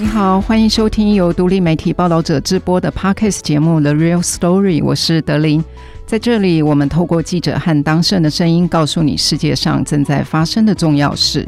你好，欢迎收听由独立媒体报道者直播的 Podcast 节目《The Real Story》，我是德琳。在这里，我们透过记者和当事人的声音，告诉你世界上正在发生的重要事。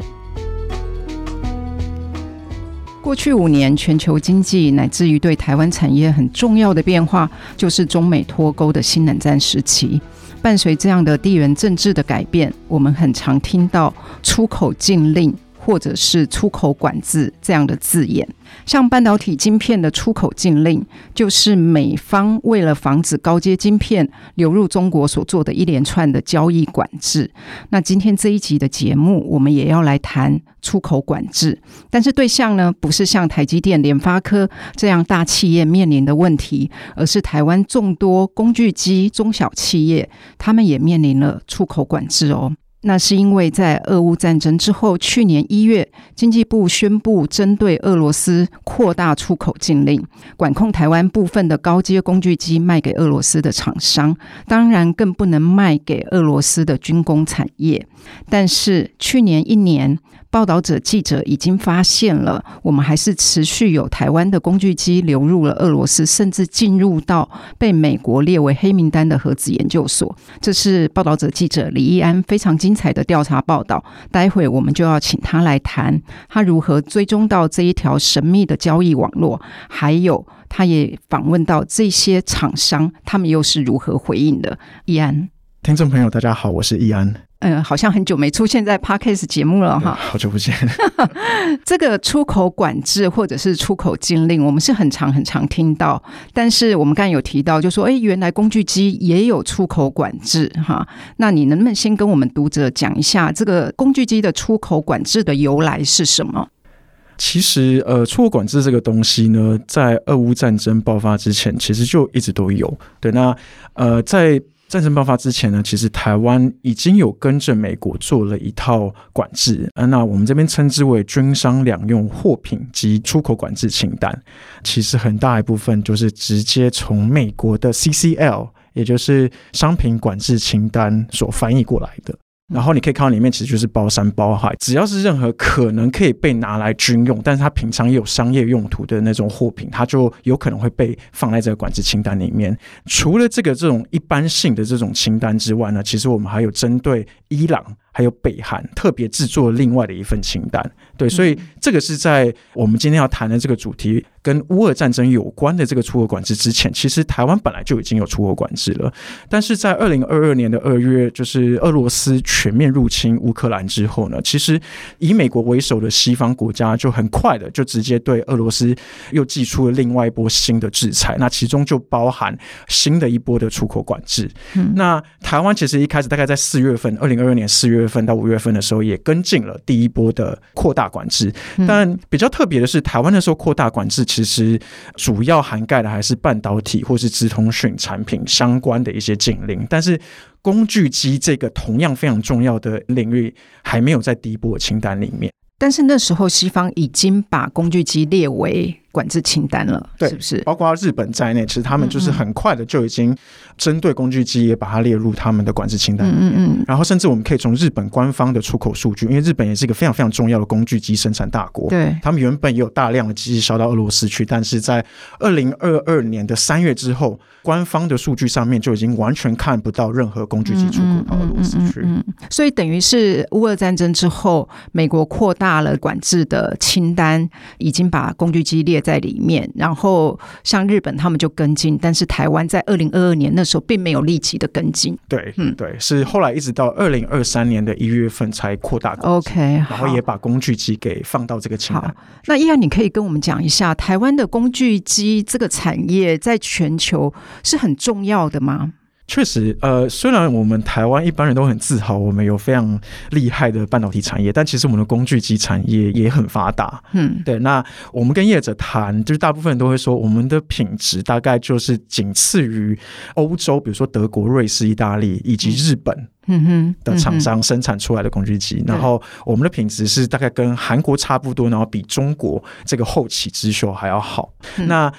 过去五年，全球经济乃至于对台湾产业很重要的变化，就是中美脱钩的新冷战时期。伴随这样的地缘政治的改变，我们很常听到出口禁令。或者是出口管制这样的字眼，像半导体晶片的出口禁令，就是美方为了防止高阶晶片流入中国所做的一连串的交易管制。那今天这一集的节目，我们也要来谈出口管制，但是对象呢，不是像台积电、联发科这样大企业面临的问题，而是台湾众多工具机中小企业，他们也面临了出口管制哦。那是因为在俄乌战争之后，去年一月，经济部宣布针对俄罗斯扩大出口禁令，管控台湾部分的高阶工具机卖给俄罗斯的厂商，当然更不能卖给俄罗斯的军工产业。但是去年一年，报道者记者已经发现了，我们还是持续有台湾的工具机流入了俄罗斯，甚至进入到被美国列为黑名单的核子研究所。这是报道者记者李义安非常精彩的调查报道。待会我们就要请他来谈，他如何追踪到这一条神秘的交易网络，还有他也访问到这些厂商，他们又是如何回应的。易安，听众朋友，大家好，我是易安。嗯，好像很久没出现在 Podcast 节目了哈。好久不见。这个出口管制或者是出口禁令，我们是很常很常听到。但是我们刚才有提到，就说，哎，原来工具机也有出口管制哈。那你能不能先跟我们读者讲一下，这个工具机的出口管制的由来是什么？其实，呃，出口管制这个东西呢，在俄乌战争爆发之前，其实就一直都有。对，那呃，在战争爆发之前呢，其实台湾已经有跟着美国做了一套管制，那我们这边称之为军商两用货品及出口管制清单。其实很大一部分就是直接从美国的 CCL，也就是商品管制清单所翻译过来的。然后你可以看到里面其实就是包山包海，只要是任何可能可以被拿来军用，但是它平常也有商业用途的那种货品，它就有可能会被放在这个管制清单里面。除了这个这种一般性的这种清单之外呢，其实我们还有针对伊朗还有北韩特别制作另外的一份清单。对，所以这个是在我们今天要谈的这个主题。跟乌俄战争有关的这个出口管制之前，其实台湾本来就已经有出口管制了。但是在二零二二年的二月，就是俄罗斯全面入侵乌克兰之后呢，其实以美国为首的西方国家就很快的就直接对俄罗斯又寄出了另外一波新的制裁。那其中就包含新的一波的出口管制。嗯、那台湾其实一开始大概在四月份，二零二二年四月份到五月份的时候，也跟进了第一波的扩大管制。但比较特别的是，台湾那时候扩大管制。其实主要涵盖的还是半导体或是直通讯产品相关的一些禁令，但是工具机这个同样非常重要的领域还没有在第一波清单里面。但是那时候西方已经把工具机列为管制清单了，对，是不是？包括日本在内，其实他们就是很快的就已经针对工具机也把它列入他们的管制清单里面。嗯嗯。然后甚至我们可以从日本官方的出口数据，因为日本也是一个非常非常重要的工具机生产大国，对，他们原本也有大量的机器销到俄罗斯去，但是在二零二二年的三月之后，官方的数据上面就已经完全看不到任何工具机出口到俄罗斯去。嗯，所以等于是乌俄战争之后，美国扩大了管制的清单，已经把工具机列在里面，然后像日本他们就跟进，但是台湾在二零二二年那时候并没有立即的跟进。对，嗯，对，是后来一直到二零二三年的一月份才扩大。OK，然后也把工具机给放到这个清单。那依然你可以跟我们讲一下，台湾的工具机这个产业在全球是很重要的吗？确实，呃，虽然我们台湾一般人都很自豪，我们有非常厉害的半导体产业，但其实我们的工具机产业也很发达。嗯，对。那我们跟业者谈，就是大部分人都会说，我们的品质大概就是仅次于欧洲，比如说德国、瑞士、意大利以及日本，嗯哼的厂商生产出来的工具机。然后我们的品质是大概跟韩国差不多，然后比中国这个后起之秀还要好。那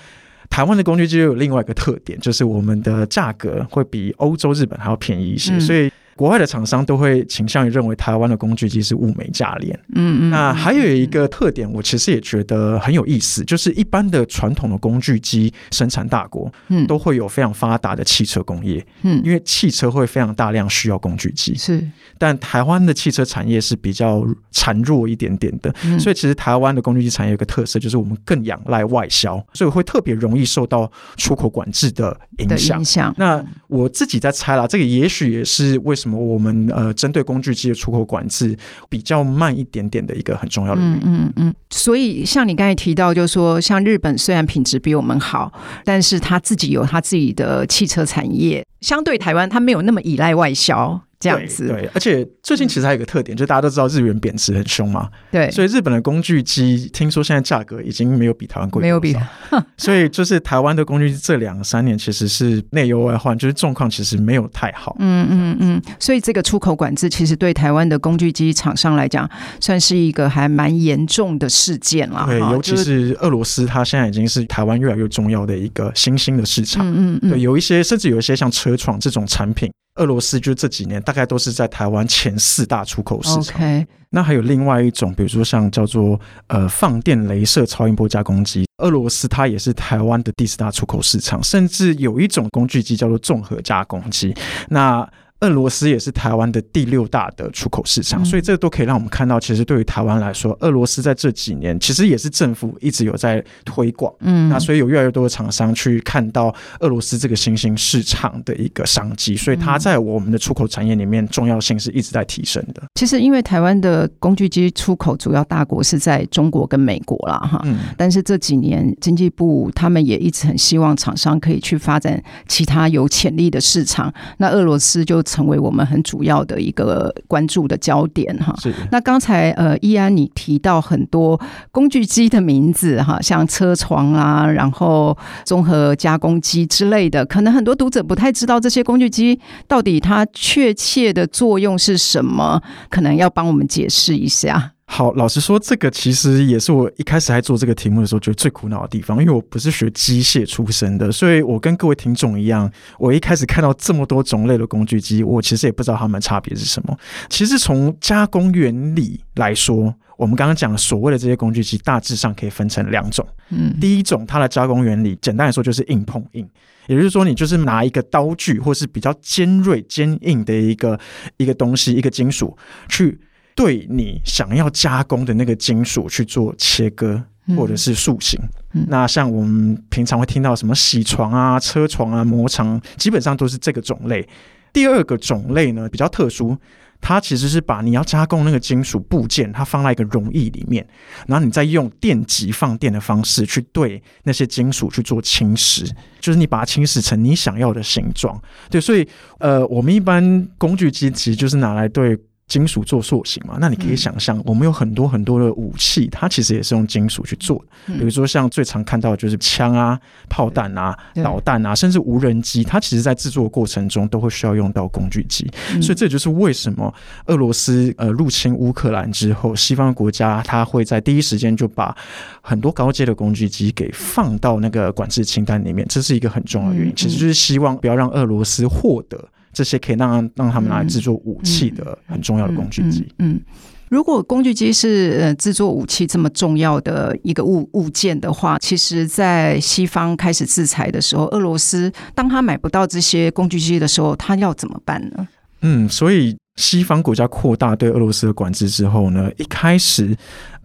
台湾的工具机有另外一个特点，就是我们的价格会比欧洲、日本还要便宜一些，嗯、所以国外的厂商都会倾向于认为台湾的工具机是物美价廉。嗯嗯。那还有一个特点，我其实也觉得很有意思，就是一般的传统的工具机生产大国，嗯，都会有非常发达的汽车工业，嗯，因为汽车会非常大量需要工具机，是。但台湾的汽车产业是比较孱弱一点点的，所以其实台湾的工具机产业有一个特色，就是我们更仰赖外销，所以会特别容易受到出口管制的影响。那我自己在猜啦，这个也许也是为什么什么我们呃针对工具机的出口管制比较慢一点点的一个很重要的原因。嗯嗯嗯。所以像你刚才提到，就是说像日本虽然品质比我们好，但是他自己有他自己的汽车产业，相对台湾它没有那么依赖外销。这样子。对，对，而且最近其实还有一个特点，嗯、就大家都知道日元贬值很凶嘛，对，所以日本的工具机听说现在价格已经没有比台湾贵，没有比，所以就是台湾的工具机这两三年其实是内忧外患，就是状况其实没有太好，嗯嗯嗯，所以这个出口管制其实对台湾的工具机厂商来讲，算是一个还蛮严重的事件了，对，尤其是俄罗斯，它现在已经是台湾越来越重要的一个新兴的市场，嗯嗯，对，有一些甚至有一些像车床这种产品。俄罗斯就这几年大概都是在台湾前四大出口市场。Okay. 那还有另外一种，比如说像叫做呃放电镭射超音波加工机，俄罗斯它也是台湾的第四大出口市场。甚至有一种工具机叫做综合加工机。那俄罗斯也是台湾的第六大的出口市场，所以这都可以让我们看到，其实对于台湾来说，俄罗斯在这几年其实也是政府一直有在推广，嗯，那所以有越来越多的厂商去看到俄罗斯这个新兴市场的一个商机，所以它在我们的出口产业里面重要性是一直在提升的。其实因为台湾的工具机出口主要大国是在中国跟美国啦，哈，嗯，但是这几年经济部他们也一直很希望厂商可以去发展其他有潜力的市场，那俄罗斯就。成为我们很主要的一个关注的焦点哈。是。那刚才呃，依安你提到很多工具机的名字哈，像车床啊，然后综合加工机之类的，可能很多读者不太知道这些工具机到底它确切的作用是什么，可能要帮我们解释一下。好，老实说，这个其实也是我一开始在做这个题目的时候觉得最苦恼的地方，因为我不是学机械出身的，所以我跟各位听众一样，我一开始看到这么多种类的工具机，我其实也不知道它们差别是什么。其实从加工原理来说，我们刚刚讲所谓的这些工具机，大致上可以分成两种。嗯，第一种它的加工原理，简单来说就是硬碰硬，也就是说，你就是拿一个刀具或是比较尖锐、坚硬的一个一个东西，一个金属去。对你想要加工的那个金属去做切割或者是塑形，嗯，那像我们平常会听到什么铣床啊、车床啊、磨床，基本上都是这个种类。第二个种类呢，比较特殊，它其实是把你要加工那个金属部件，它放在一个溶液里面，然后你再用电极放电的方式去对那些金属去做侵蚀，就是你把它侵蚀成你想要的形状。对，所以呃，我们一般工具机其实就是拿来对。金属做塑形嘛，那你可以想象，我们有很多很多的武器，它其实也是用金属去做的。比如说，像最常看到的就是枪啊、炮弹啊、导弹啊，甚至无人机，它其实在制作的过程中都会需要用到工具机。所以这就是为什么俄罗斯呃入侵乌克兰之后，西方国家它会在第一时间就把很多高阶的工具机给放到那个管制清单里面，这是一个很重要的原因。其实就是希望不要让俄罗斯获得。这些可以让让他们拿来制作武器的很重要的工具机。嗯，如果工具机是呃制作武器这么重要的一个物物件的话，其实，在西方开始制裁的时候，俄罗斯当他买不到这些工具机的时候，他要怎么办呢？嗯，所以西方国家扩大对俄罗斯的管制之后呢，一开始。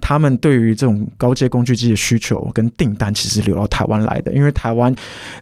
他们对于这种高阶工具机的需求跟订单，其实流到台湾来的，因为台湾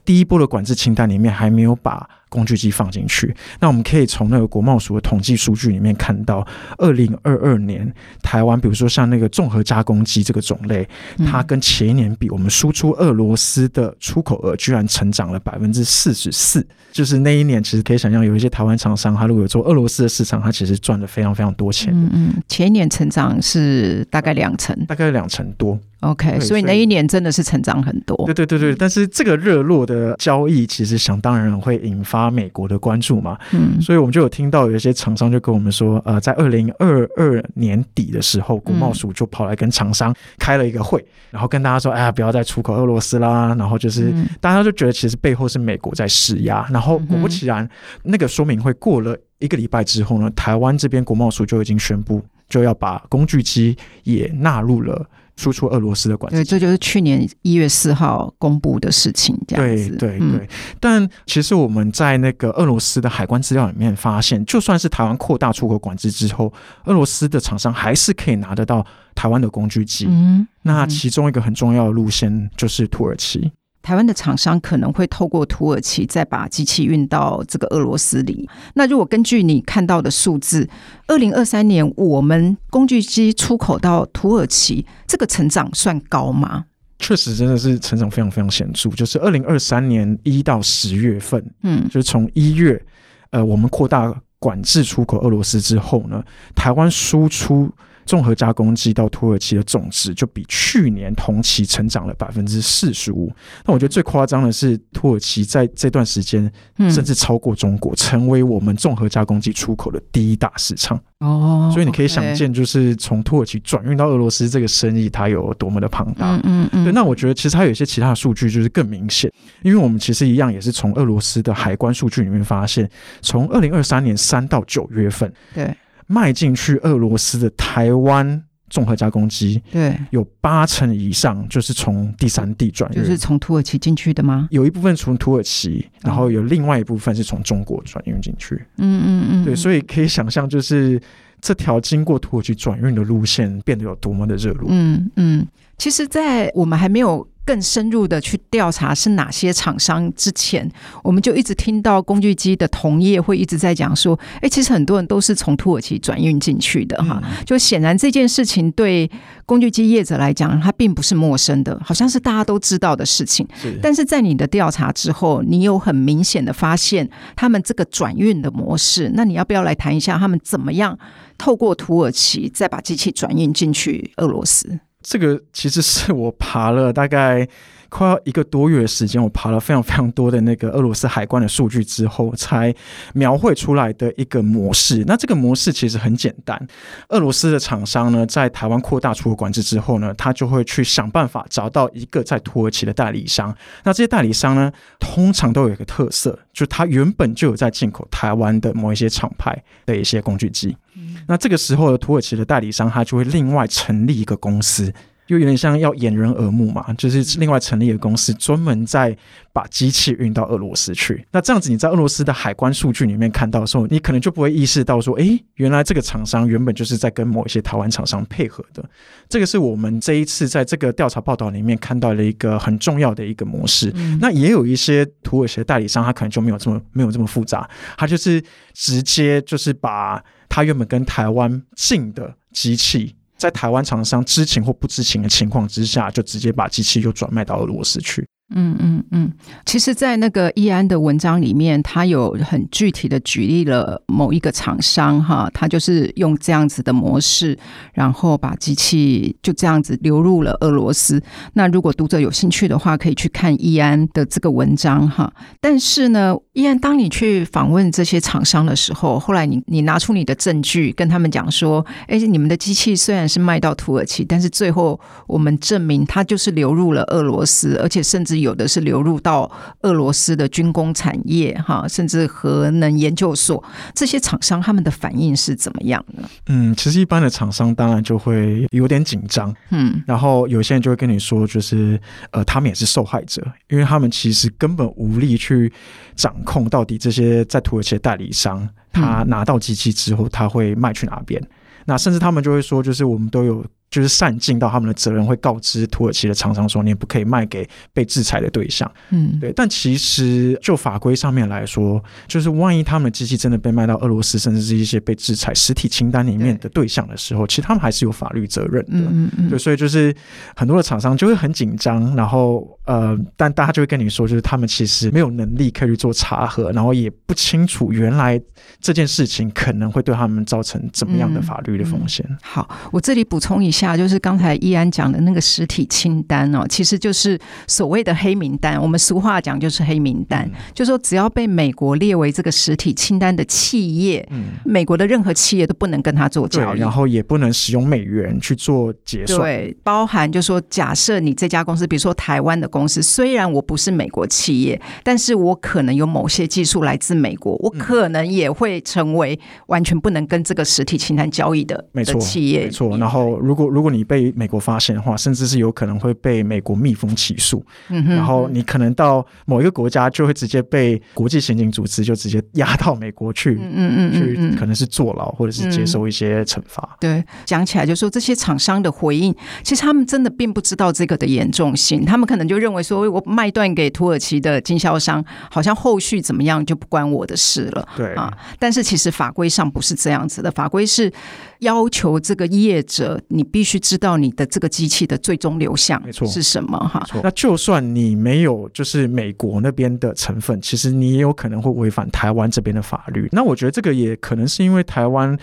第一波的管制清单里面还没有把工具机放进去。那我们可以从那个国贸署的统计数据里面看到，二零二二年台湾，比如说像那个综合加工机这个种类，它跟前一年比，我们输出俄罗斯的出口额居然成长了百分之四十四。就是那一年，其实可以想象，有一些台湾厂商，他如果有做俄罗斯的市场，他其实赚了非常非常多钱。嗯嗯，前一年成长是大概两。两成，大概两成多。OK，所以那一年真的是成长很多。对对对对，但是这个热络的交易，其实想当然会引发美国的关注嘛。嗯，所以我们就有听到有一些厂商就跟我们说，呃，在二零二二年底的时候，国贸署就跑来跟厂商开了一个会，然后跟大家说，哎呀，不要再出口俄罗斯啦。然后就是大家就觉得其实背后是美国在施压。然后果不其然，那个说明会过了一个礼拜之后呢，台湾这边国贸署就已经宣布，就要把工具机也纳入了。输出俄罗斯的管制，对，这就是去年一月四号公布的事情，这样子。对对对，嗯、但其实我们在那个俄罗斯的海关资料里面发现，就算是台湾扩大出口管制之后，俄罗斯的厂商还是可以拿得到台湾的工具机。嗯，那其中一个很重要的路线就是土耳其。台湾的厂商可能会透过土耳其再把机器运到这个俄罗斯里。那如果根据你看到的数字，二零二三年我们工具机出口到土耳其，这个成长算高吗？确实，真的是成长非常非常显著。就是二零二三年一到十月份，嗯，就是从一月，呃，我们扩大管制出口俄罗斯之后呢，台湾输出。综合加工机到土耳其的总值就比去年同期成长了百分之四十五。那我觉得最夸张的是，土耳其在这段时间甚至超过中国，成为我们综合加工机出口的第一大市场。哦，所以你可以想见，就是从土耳其转运到俄罗斯这个生意，它有多么的庞大。嗯嗯。对，那我觉得其实它有一些其他的数据就是更明显，因为我们其实一样也是从俄罗斯的海关数据里面发现，从二零二三年三到九月份，对。卖进去俄罗斯的台湾综合加工机，对，有八成以上就是从第三地转运，就是从土耳其进去的吗？有一部分从土耳其，然后有另外一部分是从中国转运进去。嗯嗯嗯，对，所以可以想象，就是这条经过土耳其转运的路线变得有多么的热络。嗯嗯，其实，在我们还没有。更深入的去调查是哪些厂商之前，我们就一直听到工具机的同业会一直在讲说，哎、欸，其实很多人都是从土耳其转运进去的哈。就显然这件事情对工具机业者来讲，它并不是陌生的，好像是大家都知道的事情。但是在你的调查之后，你有很明显的发现他们这个转运的模式。那你要不要来谈一下他们怎么样透过土耳其再把机器转运进去俄罗斯？这个其实是我爬了大概快要一个多月的时间，我爬了非常非常多的那个俄罗斯海关的数据之后，才描绘出来的一个模式。那这个模式其实很简单，俄罗斯的厂商呢，在台湾扩大出口管制之后呢，他就会去想办法找到一个在土耳其的代理商。那这些代理商呢，通常都有一个特色，就他原本就有在进口台湾的某一些厂牌的一些工具机。那这个时候的土耳其的代理商，他就会另外成立一个公司，又有点像要掩人耳目嘛，就是另外成立一个公司，专门在把机器运到俄罗斯去。那这样子，你在俄罗斯的海关数据里面看到的时候，你可能就不会意识到说，诶，原来这个厂商原本就是在跟某一些台湾厂商配合的。这个是我们这一次在这个调查报道里面看到了一个很重要的一个模式。嗯、那也有一些土耳其的代理商，他可能就没有这么没有这么复杂，他就是直接就是把。他原本跟台湾进的机器，在台湾厂商知情或不知情的情况之下，就直接把机器又转卖到俄罗斯去。嗯嗯嗯，其实，在那个易安的文章里面，他有很具体的举例了某一个厂商哈，他就是用这样子的模式，然后把机器就这样子流入了俄罗斯。那如果读者有兴趣的话，可以去看易安的这个文章哈。但是呢，易安，当你去访问这些厂商的时候，后来你你拿出你的证据跟他们讲说，哎，你们的机器虽然是卖到土耳其，但是最后我们证明它就是流入了俄罗斯，而且甚至。有的是流入到俄罗斯的军工产业，哈，甚至核能研究所，这些厂商他们的反应是怎么样呢？嗯，其实一般的厂商当然就会有点紧张，嗯，然后有些人就会跟你说，就是呃，他们也是受害者，因为他们其实根本无力去掌控到底这些在土耳其的代理商，他拿到机器之后，他会卖去哪边？那甚至他们就会说，就是我们都有。就是善尽到他们的责任，会告知土耳其的厂商说，你也不可以卖给被制裁的对象。嗯，对。但其实就法规上面来说，就是万一他们的机器真的被卖到俄罗斯，甚至是一些被制裁实体清单里面的对象的时候，其实他们还是有法律责任的。嗯嗯。对，所以就是很多的厂商就会很紧张，然后呃，但大家就会跟你说，就是他们其实没有能力可以去做查核，然后也不清楚原来这件事情可能会对他们造成怎么样的法律的风险。好，我这里补充一下。下，就是刚才易安讲的那个实体清单哦，其实就是所谓的黑名单。我们俗话讲就是黑名单，嗯、就是说只要被美国列为这个实体清单的企业，嗯、美国的任何企业都不能跟他做交易，然后也不能使用美元去做结算。对，包含就是说，假设你这家公司，比如说台湾的公司，虽然我不是美国企业，但是我可能有某些技术来自美国，我可能也会成为完全不能跟这个实体清单交易的没错企业。没错，然后如果如果你被美国发现的话，甚至是有可能会被美国密封起诉。嗯，然后你可能到某一个国家就会直接被国际刑警组织就直接押到美国去，嗯嗯嗯，去可能是坐牢或者是接受一些惩罚。嗯、对，讲起来就说这些厂商的回应，其实他们真的并不知道这个的严重性，他们可能就认为说，我卖断给土耳其的经销商，好像后续怎么样就不关我的事了。对啊，但是其实法规上不是这样子的，法规是要求这个业者，你必须知道你的这个机器的最终流向是什么哈。那就算你没有就是美国那边的成分，其实你也有可能会违反台湾这边的法律。那我觉得这个也可能是因为台湾。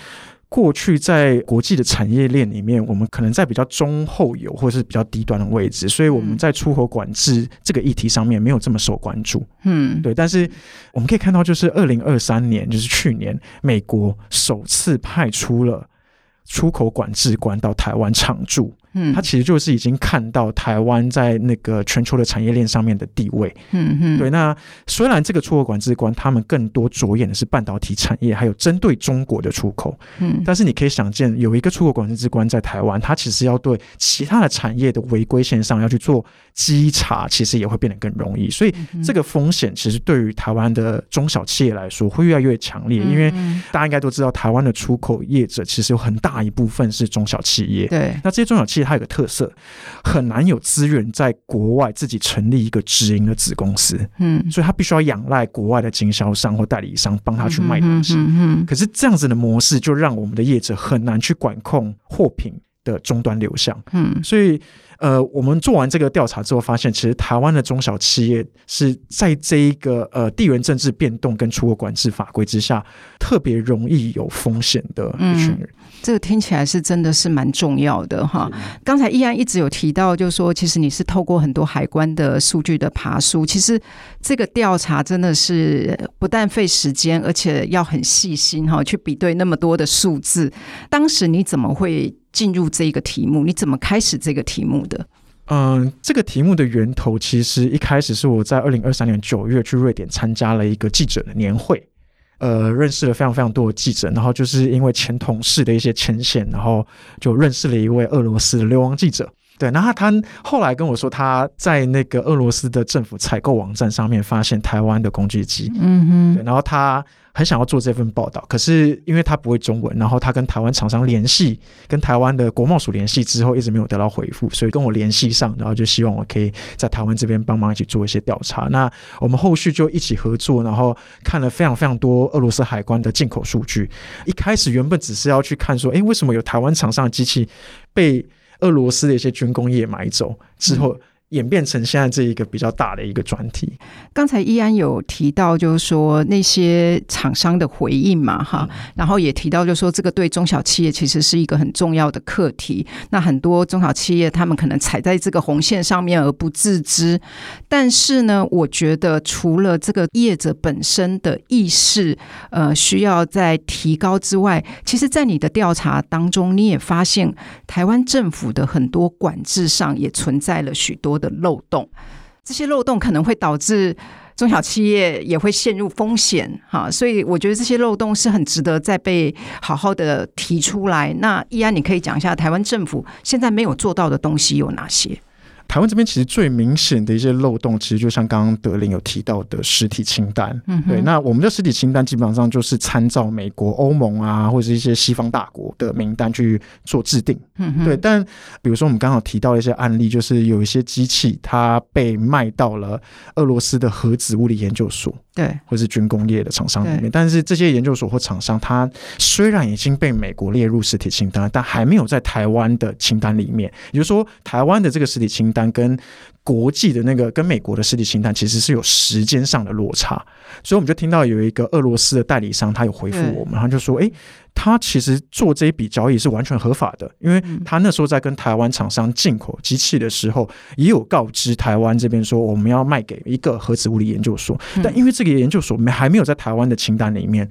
过去在国际的产业链里面，我们可能在比较中后游或者是比较低端的位置，所以我们在出口管制这个议题上面没有这么受关注。嗯，对。但是我们可以看到，就是二零二三年，就是去年，美国首次派出了出口管制官到台湾常驻。嗯，他其实就是已经看到台湾在那个全球的产业链上面的地位。嗯嗯，对。那虽然这个出口管制官他们更多着眼的是半导体产业，还有针对中国的出口。嗯，但是你可以想见，有一个出口管制官在台湾，他其实要对其他的产业的违规现象要去做稽查，其实也会变得更容易。所以这个风险其实对于台湾的中小企业来说会越来越强烈，因为大家应该都知道，台湾的出口业者其实有很大一部分是中小企业。对，那这些中小企业。它有个特色，很难有资源在国外自己成立一个直营的子公司，嗯，所以他必须要仰赖国外的经销商或代理商帮他去卖东西，嗯，嗯，可是这样子的模式就让我们的业者很难去管控货品的终端流向，嗯，所以。呃，我们做完这个调查之后，发现其实台湾的中小企业是在这一个呃地缘政治变动跟出口管制法规之下，特别容易有风险的一群人。嗯，这个听起来是真的是蛮重要的哈。刚才依然一直有提到，就是说其实你是透过很多海关的数据的爬梳，其实这个调查真的是不但费时间，而且要很细心哈，去比对那么多的数字。当时你怎么会？进入这个题目，你怎么开始这个题目的？嗯，这个题目的源头其实一开始是我在二零二三年九月去瑞典参加了一个记者的年会，呃，认识了非常非常多的记者，然后就是因为前同事的一些牵线，然后就认识了一位俄罗斯的流亡记者。对，然后他后来跟我说，他在那个俄罗斯的政府采购网站上面发现台湾的工具机，嗯哼，对，然后他很想要做这份报道，可是因为他不会中文，然后他跟台湾厂商联系，跟台湾的国贸署联系之后，一直没有得到回复，所以跟我联系上，然后就希望我可以在台湾这边帮忙一起做一些调查。那我们后续就一起合作，然后看了非常非常多俄罗斯海关的进口数据。一开始原本只是要去看说，哎，为什么有台湾厂商的机器被俄罗斯的一些军工业买走之后，演变成现在这一个比较大的一个专题。刚才依安有提到，就是说那些厂商的回应嘛，哈，然后也提到，就是说这个对中小企业其实是一个很重要的课题。那很多中小企业他们可能踩在这个红线上面而不自知。但是呢，我觉得除了这个业者本身的意识，呃，需要在提高之外，其实，在你的调查当中，你也发现台湾政府的很多管制上也存在了许多的漏洞，这些漏洞可能会导致中小企业也会陷入风险，哈，所以我觉得这些漏洞是很值得再被好好的提出来。那易安，你可以讲一下台湾政府现在没有做到的东西有哪些？台湾这边其实最明显的一些漏洞，其实就像刚刚德林有提到的实体清单。嗯，对。那我们的实体清单基本上就是参照美国、欧盟啊，或者是一些西方大国的名单去做制定。嗯，对。但比如说我们刚好提到一些案例，就是有一些机器它被卖到了俄罗斯的核子物理研究所。对，或是军工业的厂商里面，但是这些研究所或厂商，它虽然已经被美国列入实体清单，但还没有在台湾的清单里面。也就是说，台湾的这个实体清单跟国际的那个跟美国的实体清单其实是有时间上的落差，所以我们就听到有一个俄罗斯的代理商，他有回复我们，他就说：“哎，他其实做这一笔交易是完全合法的，因为他那时候在跟台湾厂商进口机器的时候，也有告知台湾这边说我们要卖给一个核子物理研究所，但因为这个研究所没还没有在台湾的清单里面，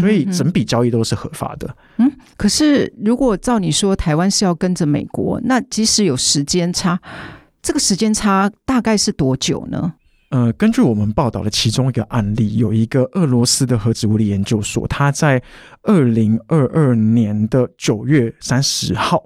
所以整笔交易都是合法的。嗯，可是如果照你说，台湾是要跟着美国，那即使有时间差。”这个时间差大概是多久呢？呃，根据我们报道的其中一个案例，有一个俄罗斯的核子物理研究所，它在二零二二年的九月三十号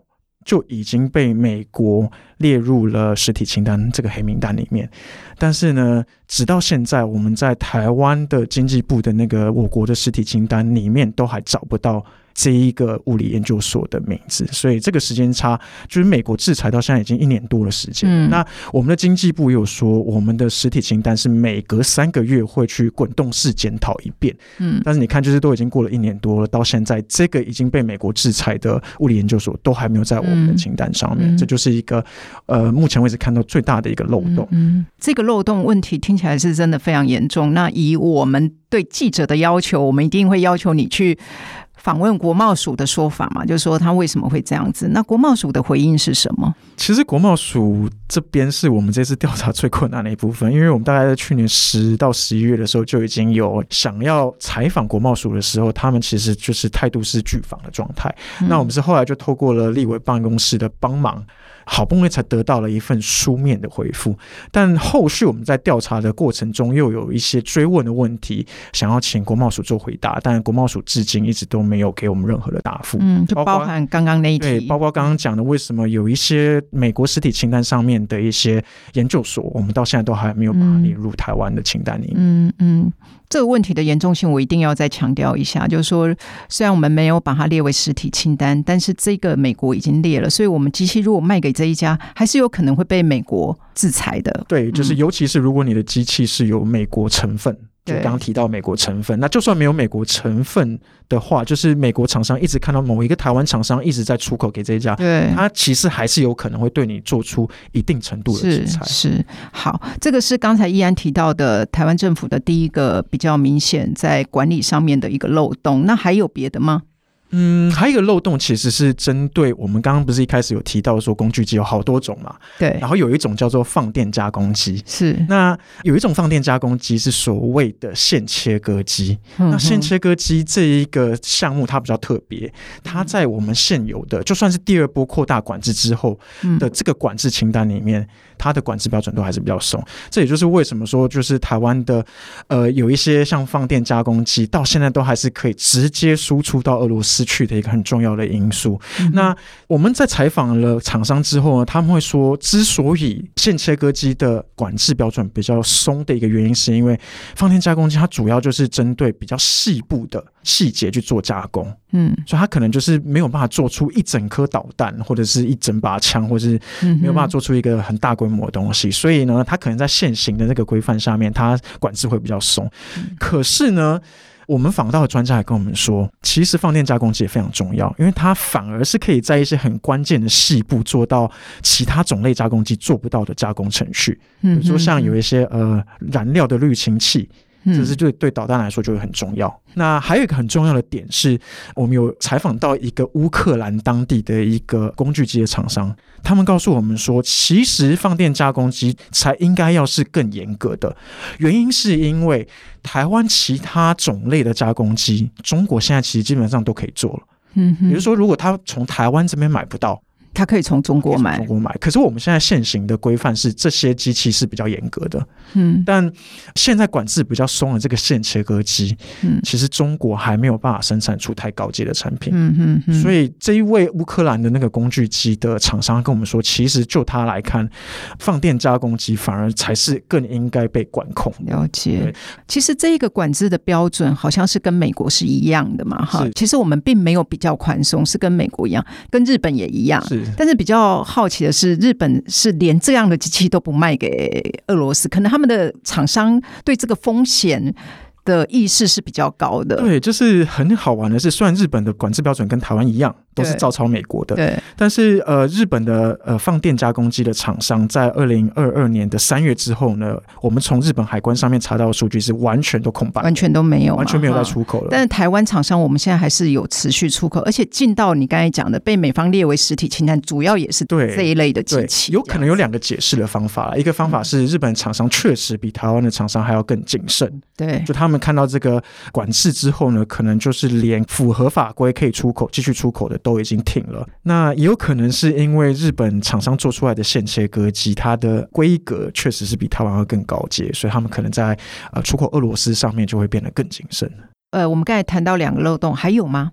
就已经被美国列入了实体清单这个黑名单里面。但是呢，直到现在，我们在台湾的经济部的那个我国的实体清单里面，都还找不到。这一个物理研究所的名字，所以这个时间差就是美国制裁到现在已经一年多的时间。嗯、那我们的经济部也有说，我们的实体清单是每隔三个月会去滚动式检讨一遍。嗯，但是你看，就是都已经过了一年多了，到现在这个已经被美国制裁的物理研究所都还没有在我们的清单上面，嗯、这就是一个呃，目前为止看到最大的一个漏洞。嗯，嗯，这个漏洞问题听起来是真的非常严重。那以我们对记者的要求，我们一定会要求你去。访问国贸署的说法嘛，就是说他为什么会这样子？那国贸署的回应是什么？其实国贸署这边是我们这次调查最困难的一部分，因为我们大概在去年十到十一月的时候就已经有想要采访国贸署的时候，他们其实就是态度是拒访的状态。嗯、那我们是后来就透过了立委办公室的帮忙。好不容易才得到了一份书面的回复，但后续我们在调查的过程中又有一些追问的问题，想要请国贸署做回答，但国贸署至今一直都没有给我们任何的答复。嗯，就包含刚刚那一题，对，包括刚刚讲的为什么有一些美国实体清单上面的一些研究所，我们到现在都还没有把它列入台湾的清单里面。嗯嗯。这个问题的严重性，我一定要再强调一下，就是说，虽然我们没有把它列为实体清单，但是这个美国已经列了，所以我们机器如果卖给这一家，还是有可能会被美国制裁的。对，就是尤其是如果你的机器是有美国成分。就刚刚提到美国成分，那就算没有美国成分的话，就是美国厂商一直看到某一个台湾厂商一直在出口给这一家，对，它其实还是有可能会对你做出一定程度的制裁。是，是，好，这个是刚才依安提到的台湾政府的第一个比较明显在管理上面的一个漏洞。那还有别的吗？嗯，还有一个漏洞，其实是针对我们刚刚不是一开始有提到说工具机有好多种嘛？对。然后有一种叫做放电加工机，是。那有一种放电加工机是所谓的线切割机。嗯、那线切割机这一个项目它比较特别，它在我们现有的就算是第二波扩大管制之后的这个管制清单里面，它的管制标准都还是比较松。这也就是为什么说，就是台湾的呃有一些像放电加工机到现在都还是可以直接输出到俄罗斯去的一个很重要的因素。嗯、那我们在采访了厂商之后呢，他们会说，之所以线切割机的管制标准比较松的一个原因，是因为放电加工机它主要就是针对比较细部的细节去做加工。嗯，所以它可能就是没有办法做出一整颗导弹，或者是一整把枪，或者是没有办法做出一个很大规模的东西。所以呢，它可能在现行的那个规范下面，它管制会比较松。嗯、可是呢，我们访到的专家还跟我们说，其实放电加工机也非常重要，因为它反而是可以在一些很关键的细部做到其他种类加工机做不到的加工程序。比如说像有一些呃燃料的滤清器。这是对对导弹来说就会很重要。那还有一个很重要的点是，我们有采访到一个乌克兰当地的一个工具机的厂商，他们告诉我们说，其实放电加工机才应该要是更严格的，原因是因为台湾其他种类的加工机，中国现在其实基本上都可以做了。嗯，比如说，如果他从台湾这边买不到。他可以从中国买，中国买。可是我们现在现行的规范是，这些机器是比较严格的。嗯，但现在管制比较松的这个线切割机，嗯，其实中国还没有办法生产出太高级的产品。嗯嗯嗯。所以这一位乌克兰的那个工具机的厂商跟我们说，其实就他来看，放电加工机反而才是更应该被管控。了解。其实这一个管制的标准好像是跟美国是一样的嘛？哈，其实我们并没有比较宽松，是跟美国一样，跟日本也一样。是。但是比较好奇的是，日本是连这样的机器都不卖给俄罗斯，可能他们的厂商对这个风险的意识是比较高的。对，就是很好玩的是，虽然日本的管制标准跟台湾一样，都是照抄美国的，对，但是呃，日本的呃放电加工机的厂商在二零二二年的三月之后呢，我们从日本海关上面查到的数据是完全都空白，完全都没有，完全没有在出口了。但是台湾厂商我们现在还是有持续出口，而且进到你刚才讲的被美方列为实体清单，主要也是对这一类的机器。有可能有两个解释的方法，一个方法是日本厂商确实比台湾的厂商还要更谨慎，对，就他们看到这个管制之后呢，可能就是连符合法规可以出口、继续出口的都已经停了。那也有可能是因为日本厂商做出来的线切割机，它的规格确实是比台湾要更高阶，所以他们可能在呃出口俄罗斯上面就会变得更谨慎。呃，我们刚才谈到两个漏洞，还有吗？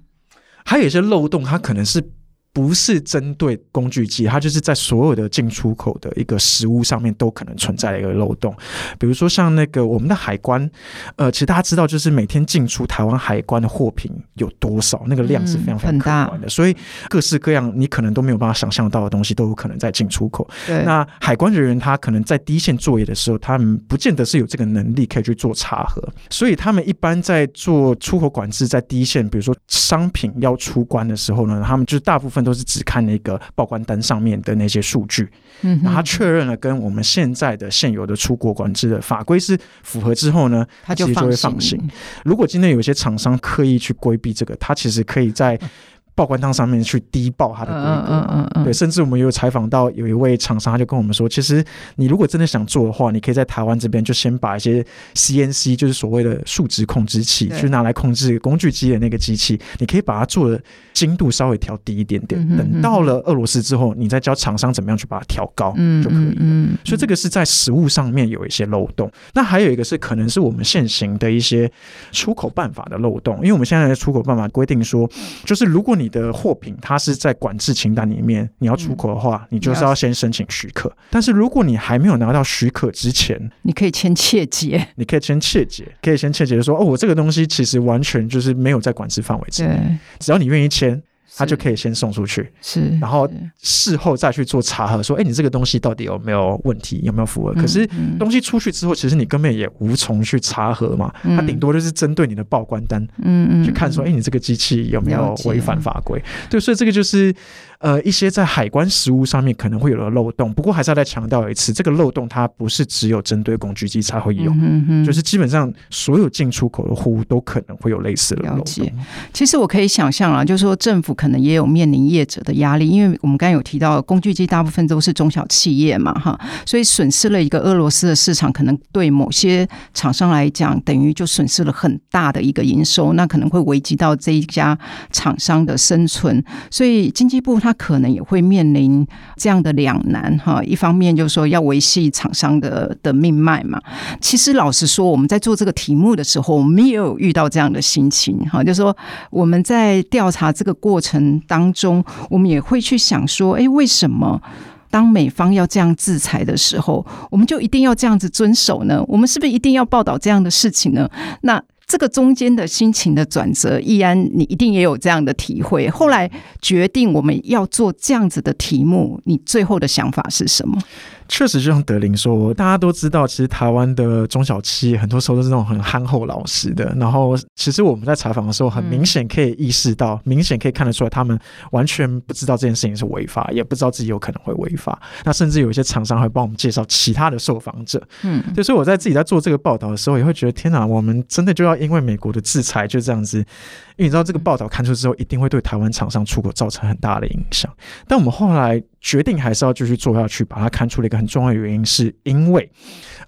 还有一些漏洞，它可能是。不是针对工具机，它就是在所有的进出口的一个实物上面都可能存在的一个漏洞。比如说像那个我们的海关，呃，其实大家知道，就是每天进出台湾海关的货品有多少，那个量是非常非常可观的。所以各式各样你可能都没有办法想象到的东西都有可能在进出口。对。那海关人员他可能在第一线作业的时候，他们不见得是有这个能力可以去做查核，所以他们一般在做出口管制，在第一线，比如说商品要出关的时候呢，他们就是大部分。都是只看那个报关单上面的那些数据，嗯，然后他确认了跟我们现在的现有的出国管制的法规是符合之后呢，他就就会放行。如果今天有一些厂商刻意去规避这个，他其实可以在。报关单上面去低报它的规格，嗯嗯嗯，对，甚至我们有采访到有一位厂商，他就跟我们说，其实你如果真的想做的话，你可以在台湾这边就先把一些 CNC，就是所谓的数值控制器，去拿来控制工具机的那个机器，你可以把它做的精度稍微调低一点点，等到了俄罗斯之后，你再教厂商怎么样去把它调高就可以了。所以这个是在实物上面有一些漏洞。那还有一个是可能是我们现行的一些出口办法的漏洞，因为我们现在的出口办法规定说，就是如果你的货品它是在管制清单里面，你要出口的话，你就是要先申请许可。但是如果你还没有拿到许可之前，你可以签切结，你可以签切结，可以先切结说，哦，我这个东西其实完全就是没有在管制范围之内，只要你愿意签。他就可以先送出去，是，然后事后再去做查核，说，哎，你这个东西到底有没有问题，有没有符合？可是东西出去之后，其实你根本也无从去查核嘛，他顶多就是针对你的报关单，嗯嗯，去看说，哎，你这个机器有没有违反法规？对，所以这个就是。呃，一些在海关实务上面可能会有的漏洞，不过还是要再强调一次，这个漏洞它不是只有针对工具机才会有，嗯哼，就是基本上所有进出口的货物都可能会有类似的漏洞。其实我可以想象啊，就是说政府可能也有面临业者的压力，因为我们刚才有提到工具机大部分都是中小企业嘛，哈，所以损失了一个俄罗斯的市场，可能对某些厂商来讲，等于就损失了很大的一个营收，那可能会危及到这一家厂商的生存。所以经济部它。他可能也会面临这样的两难哈，一方面就是说要维系厂商的的命脉嘛。其实老实说，我们在做这个题目的时候，我们也有遇到这样的心情哈，就是说我们在调查这个过程当中，我们也会去想说，哎，为什么当美方要这样制裁的时候，我们就一定要这样子遵守呢？我们是不是一定要报道这样的事情呢？那这个中间的心情的转折，易安，你一定也有这样的体会。后来决定我们要做这样子的题目，你最后的想法是什么？确实，就像德林说，大家都知道，其实台湾的中小企业很多时候都是那种很憨厚老实的。然后，其实我们在采访的时候，很明显可以意识到，嗯、明显可以看得出来，他们完全不知道这件事情是违法，也不知道自己有可能会违法。那甚至有一些厂商会帮我们介绍其他的受访者。嗯，就所以我在自己在做这个报道的时候，也会觉得，天哪，我们真的就要因为美国的制裁就这样子？因为你知道，这个报道刊出之后，一定会对台湾厂商出口造成很大的影响。但我们后来。决定还是要继续做下去，把它刊出了一个很重要的原因，是因为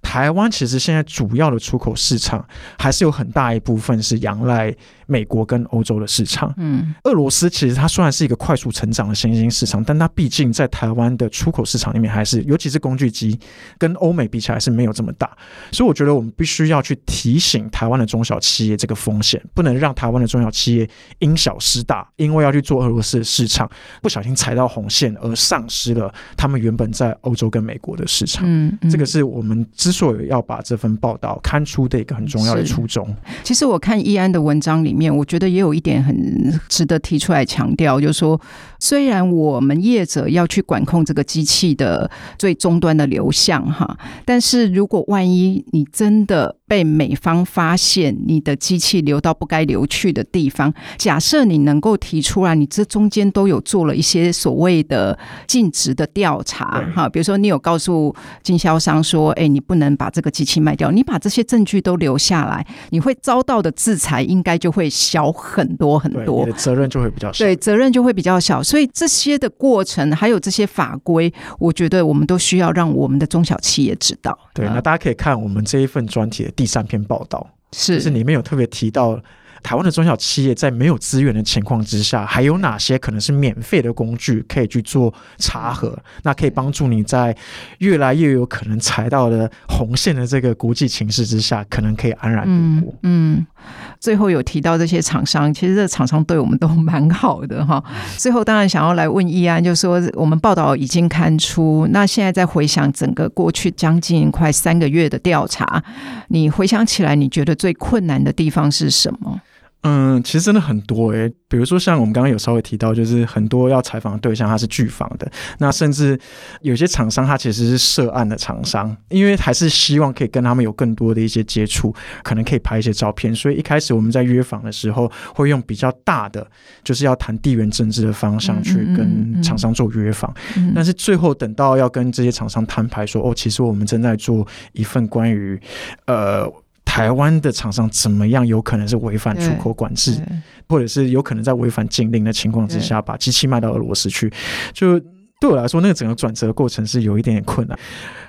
台湾其实现在主要的出口市场还是有很大一部分是仰赖美国跟欧洲的市场。嗯，俄罗斯其实它虽然是一个快速成长的新兴市场，但它毕竟在台湾的出口市场里面，还是尤其是工具机跟欧美比起来是没有这么大。所以我觉得我们必须要去提醒台湾的中小企业这个风险，不能让台湾的中小企业因小失大，因为要去做俄罗斯的市场，不小心踩到红线而。丧失了他们原本在欧洲跟美国的市场。嗯，嗯，这个是我们之所以要把这份报道刊出的一个很重要的初衷。其实我看易安的文章里面，我觉得也有一点很值得提出来强调，就是说，虽然我们业者要去管控这个机器的最终端的流向哈，但是如果万一你真的被美方发现你的机器流到不该流去的地方，假设你能够提出来，你这中间都有做了一些所谓的尽职的调查哈，比如说你有告诉经销商说，哎，你不能把这个机器卖掉，你把这些证据都留下来，你会遭到的制裁应该就会小很多很多，你的责任就会比较小，对，责任就会比较小，所以这些的过程还有这些法规，我觉得我们都需要让我们的中小企业知道。对，那大家可以看我们这一份专题的第三篇报道，是，就是里面有特别提到。台湾的中小企业在没有资源的情况之下，还有哪些可能是免费的工具可以去做查核？那可以帮助你在越来越有可能踩到的红线的这个国际情势之下，可能可以安然度过。嗯。嗯，最后有提到这些厂商，其实这厂商对我们都蛮好的哈。最后当然想要来问易安，就说我们报道已经刊出，那现在再回想整个过去将近快三个月的调查，你回想起来，你觉得最困难的地方是什么？嗯，其实真的很多诶、欸，比如说像我们刚刚有稍微提到，就是很多要采访的对象他是拒访的，那甚至有些厂商他其实是涉案的厂商，因为还是希望可以跟他们有更多的一些接触，可能可以拍一些照片，所以一开始我们在约访的时候会用比较大的，就是要谈地缘政治的方向去跟厂商做约访，嗯嗯嗯，但是最后等到要跟这些厂商摊牌说，哦，其实我们正在做一份关于呃。台湾的厂商怎么样？有可能是违反出口管制，或者是有可能在违反禁令的情况之下，把机器卖到俄罗斯去。就对我来说，那个整个转折过程是有一点点困难。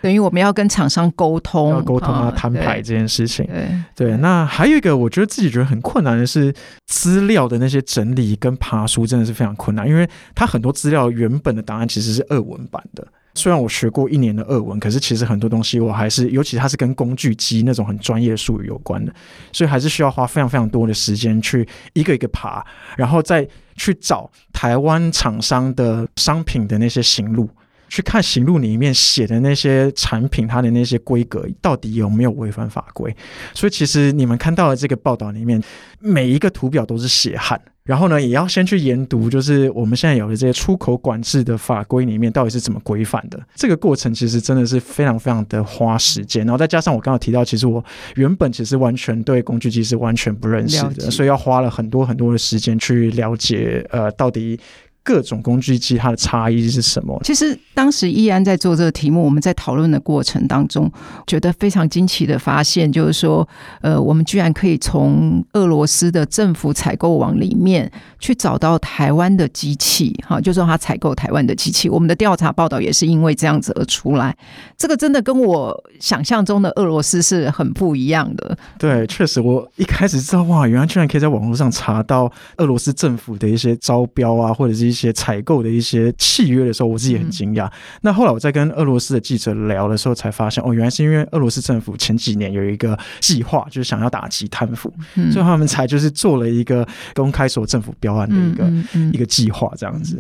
等于我们要跟厂商沟通，要沟通啊，摊牌这件事情。对，对，那还有一个，我觉得自己觉得很困难的是资料的那些整理跟爬书，真的是非常困难，因为它很多资料原本的档案其实是俄文版的。虽然我学过一年的俄文，可是其实很多东西我还是，尤其它是跟工具机那种很专业术语有关的，所以还是需要花非常非常多的时间去一个一个爬，然后再去找台湾厂商的商品的那些行路，去看行路里面写的那些产品，它的那些规格到底有没有违反法规。所以其实你们看到的这个报道里面，每一个图表都是血汗。然后呢，也要先去研读，就是我们现在有的这些出口管制的法规里面到底是怎么规范的。这个过程其实真的是非常非常的花时间。然后再加上我刚刚提到，其实我原本其实完全对工具机是完全不认识的，所以要花了很多很多的时间去了解，呃，到底。各种工具机它的差异是什么？其实当时易安在做这个题目，我们在讨论的过程当中，觉得非常惊奇的发现，就是说，呃，我们居然可以从俄罗斯的政府采购网里面去找到台湾的机器，哈，就是说他采购台湾的机器。我们的调查报道也是因为这样子而出来。这个真的跟我想象中的俄罗斯是很不一样的。对，确实，我一开始知道哇，原来居然可以在网络上查到俄罗斯政府的一些招标啊，或者是。一些采购的一些契约的时候，我自己也很惊讶。嗯、那后来我在跟俄罗斯的记者聊的时候，才发现哦，原来是因为俄罗斯政府前几年有一个计划，就是想要打击贪腐，嗯、所以他们才就是做了一个公开所有政府标案的一个、一个计划这样子。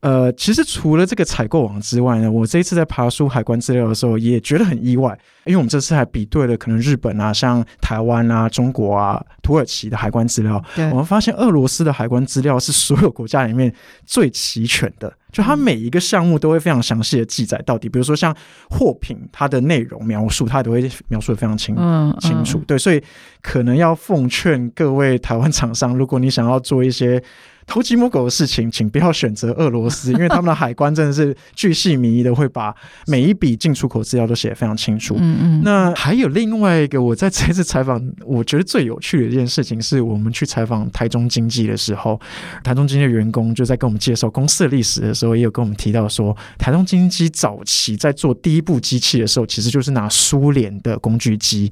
呃，其实除了这个采购网之外呢，我这一次在爬书海关资料的时候，也觉得很意外。因为我们这次还比对了可能日本啊、像台湾啊、中国啊、土耳其的海关资料，我们发现俄罗斯的海关资料是所有国家里面最齐全的，就它每一个项目都会非常详细的记载到底，比如说像货品它的内容描述，它都会描述的非常清清楚。对，所以可能要奉劝各位台湾厂商，如果你想要做一些。偷鸡摸狗的事情，请不要选择俄罗斯，因为他们的海关真的是巨细靡遗的，会把每一笔进出口资料都写得非常清楚。嗯嗯。那还有另外一个，我在这次采访，我觉得最有趣的一件事情，是我们去采访台中经济的时候，台中经济的员工就在跟我们介绍公司的历史的时候，也有跟我们提到说，台中经济早期在做第一部机器的时候，其实就是拿苏联的工具机。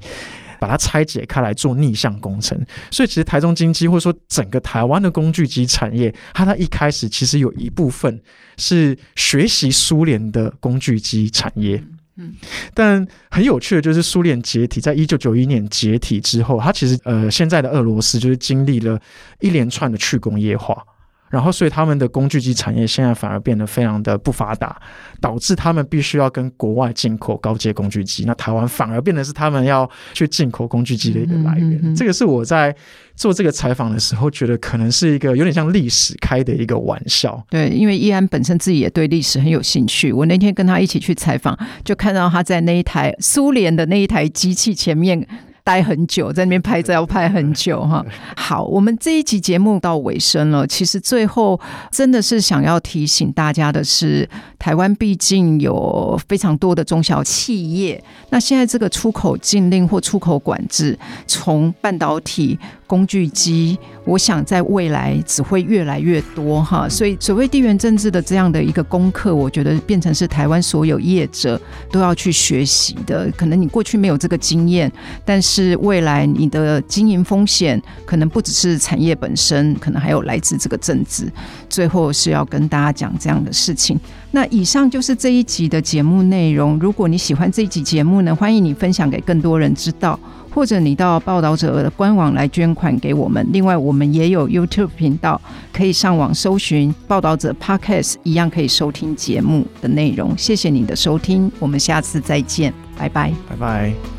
把它拆解开来做逆向工程，所以其实台中经济或者说整个台湾的工具机产业，它它一开始其实有一部分是学习苏联的工具机产业。嗯，但很有趣的就是苏联解体，在一九九一年解体之后，它其实呃现在的俄罗斯就是经历了一连串的去工业化。然后所以他们的工具机产业现在反而变得非常的不发达，导致他们必须要跟国外进口高阶工具机。那台湾反而变得是他们要去进口工具机的一个来源。嗯嗯嗯、这个是我在做这个采访的时候，觉得可能是一个有点像历史开的一个玩笑。对，因为易安本身自己也对历史很有兴趣。我那天跟他一起去采访，就看到他在那一台苏联的那一台机器前面。待很久，在那边拍照要拍很久哈。好，我们这一集节目到尾声了。其实最后真的是想要提醒大家的是，台湾毕竟有非常多的中小企业。那现在这个出口禁令或出口管制，从半导体。工具机，我想在未来只会越来越多哈，所以所谓地缘政治的这样的一个功课，我觉得变成是台湾所有业者都要去学习的。可能你过去没有这个经验，但是未来你的经营风险可能不只是产业本身，可能还有来自这个政治。最后是要跟大家讲这样的事情。那以上就是这一集的节目内容。如果你喜欢这一集节目呢，欢迎你分享给更多人知道。或者你到报道者的官网来捐款给我们。另外，我们也有 YouTube 频道，可以上网搜寻报道者 Podcast，一样可以收听节目的内容。谢谢你的收听，我们下次再见，拜拜，拜拜。